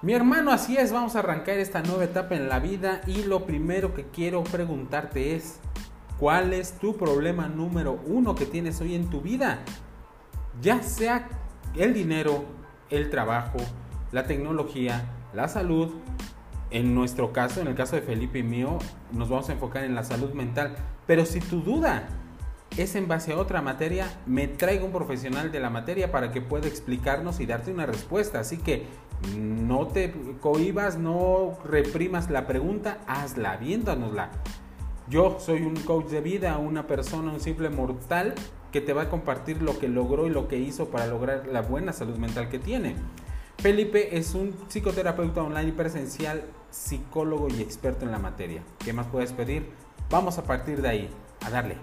Mi hermano, así es, vamos a arrancar esta nueva etapa en la vida y lo primero que quiero preguntarte es, ¿cuál es tu problema número uno que tienes hoy en tu vida? Ya sea el dinero, el trabajo, la tecnología, la salud. En nuestro caso, en el caso de Felipe y mío, nos vamos a enfocar en la salud mental. Pero si tu duda es en base a otra materia, me traigo un profesional de la materia para que pueda explicarnos y darte una respuesta. Así que no te cohibas, no reprimas la pregunta, hazla, viéndonosla. Yo soy un coach de vida, una persona, un simple mortal que te va a compartir lo que logró y lo que hizo para lograr la buena salud mental que tiene. Felipe es un psicoterapeuta online y presencial, psicólogo y experto en la materia. ¿Qué más puedes pedir? Vamos a partir de ahí, a darle.